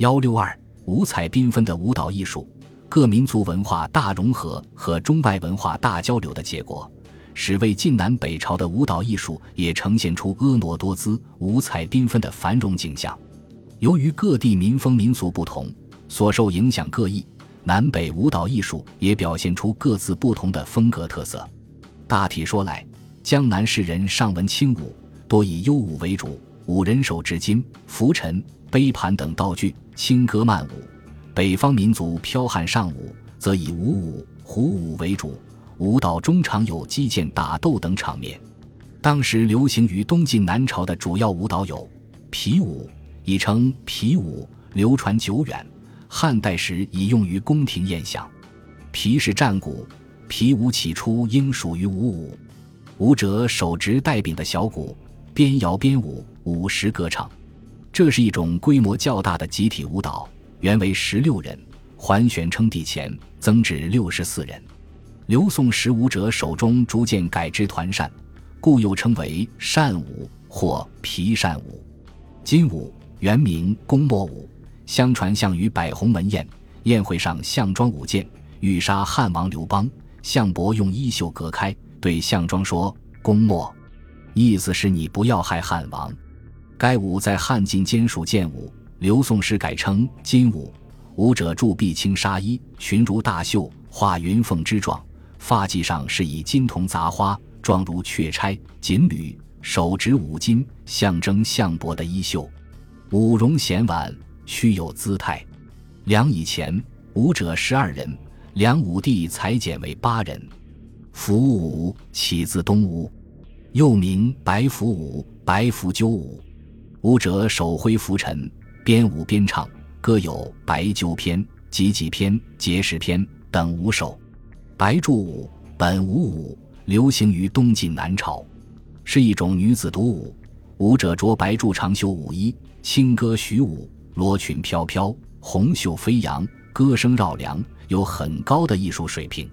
幺六二五彩缤纷的舞蹈艺术，各民族文化大融合和中外文化大交流的结果，使魏晋南北朝的舞蹈艺术也呈现出婀娜多姿、五彩缤纷的繁荣景象。由于各地民风民俗不同，所受影响各异，南北舞蹈艺术也表现出各自不同的风格特色。大体说来，江南士人尚文轻舞，多以优舞为主，五人手执金、拂尘、杯盘等道具，轻歌曼舞；北方民族剽悍尚武，则以武舞、虎舞为主，舞蹈中常有击剑、打斗等场面。当时流行于东晋南朝的主要舞蹈有皮舞，亦称皮舞，流传久远。汉代时已用于宫廷宴享。皮是战鼓。皮舞起初应属于武舞，舞者手执带柄的小鼓，边摇边舞，舞时歌唱。这是一种规模较大的集体舞蹈，原为十六人，桓玄称帝前增至六十四人。刘宋时舞者手中逐渐改之团扇，故又称为扇舞或皮扇舞。金舞原名公莫舞，相传项羽摆鸿门宴，宴会上项庄舞剑，欲杀汉王刘邦。项伯用衣袖隔开，对项庄说：“公莫。”意思是你不要害汉王。该舞在汉晋兼属剑舞，刘宋时改称金舞。舞者著碧青纱衣，裙如大袖，画云凤之状，发髻上是以金铜杂花，状如雀钗、锦缕，手执五金，象征项伯的衣袖。舞容娴婉，须有姿态。梁以前，舞者十二人。梁武帝裁减为八人。伏舞起自东吴，又名白伏舞、白伏鸠舞。舞者手挥拂尘，边舞边唱，歌有《白鸠篇》《集集篇》《碣石篇》等五首。白柱舞本无舞，流行于东晋南朝，是一种女子独舞。舞者着白柱长袖舞衣，轻歌徐舞，罗裙飘飘，红袖飞扬，歌声绕梁。有很高的艺术水平。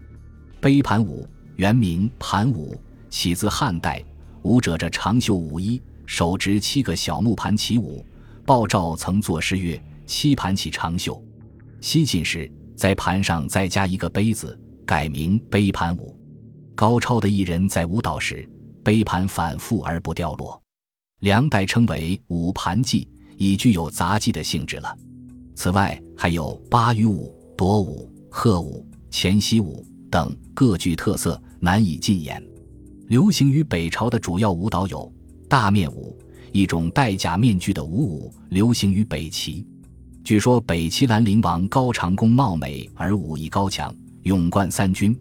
杯盘舞原名盘舞，起自汉代，舞者着长袖舞衣，手执七个小木盘起舞。鲍照曾作诗曰：“七盘起长袖。”西晋时，在盘上再加一个杯子，改名杯盘舞。高超的艺人在舞蹈时，杯盘反复而不掉落。梁代称为舞盘技，已具有杂技的性质了。此外，还有八鱼舞、夺舞。鹤舞、前溪舞等各具特色，难以尽言。流行于北朝的主要舞蹈有大面舞，一种戴假面具的舞舞，流行于北齐。据说北齐兰陵王高长恭貌美而武艺高强，勇冠三军，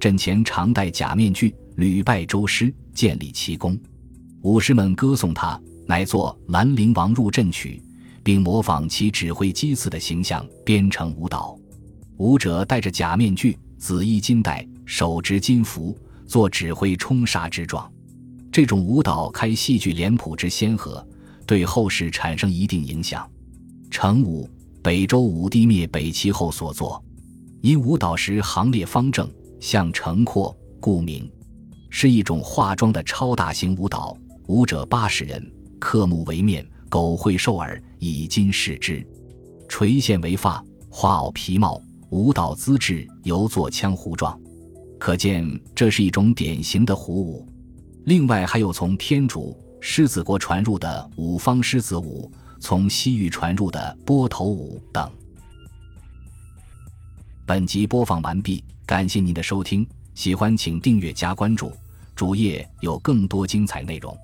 阵前常戴假面具，屡败周师，建立奇功。武士们歌颂他，乃作《兰陵王入阵曲》，并模仿其指挥击刺的形象编成舞蹈。舞者戴着假面具，紫衣金带，手执金符，做指挥冲杀之状。这种舞蹈开戏剧脸谱之先河，对后世产生一定影响。成舞，北周武帝灭北齐后所作，因舞蹈时行列方正，像城廓，故名。是一种化妆的超大型舞蹈，舞者八十人，刻木为面，狗会兽耳，以金饰之，垂线为发，花袄皮帽。舞蹈姿势犹作羌胡状，可见这是一种典型的胡舞。另外还有从天竺狮子国传入的五方狮子舞，从西域传入的波头舞等。本集播放完毕，感谢您的收听，喜欢请订阅加关注，主页有更多精彩内容。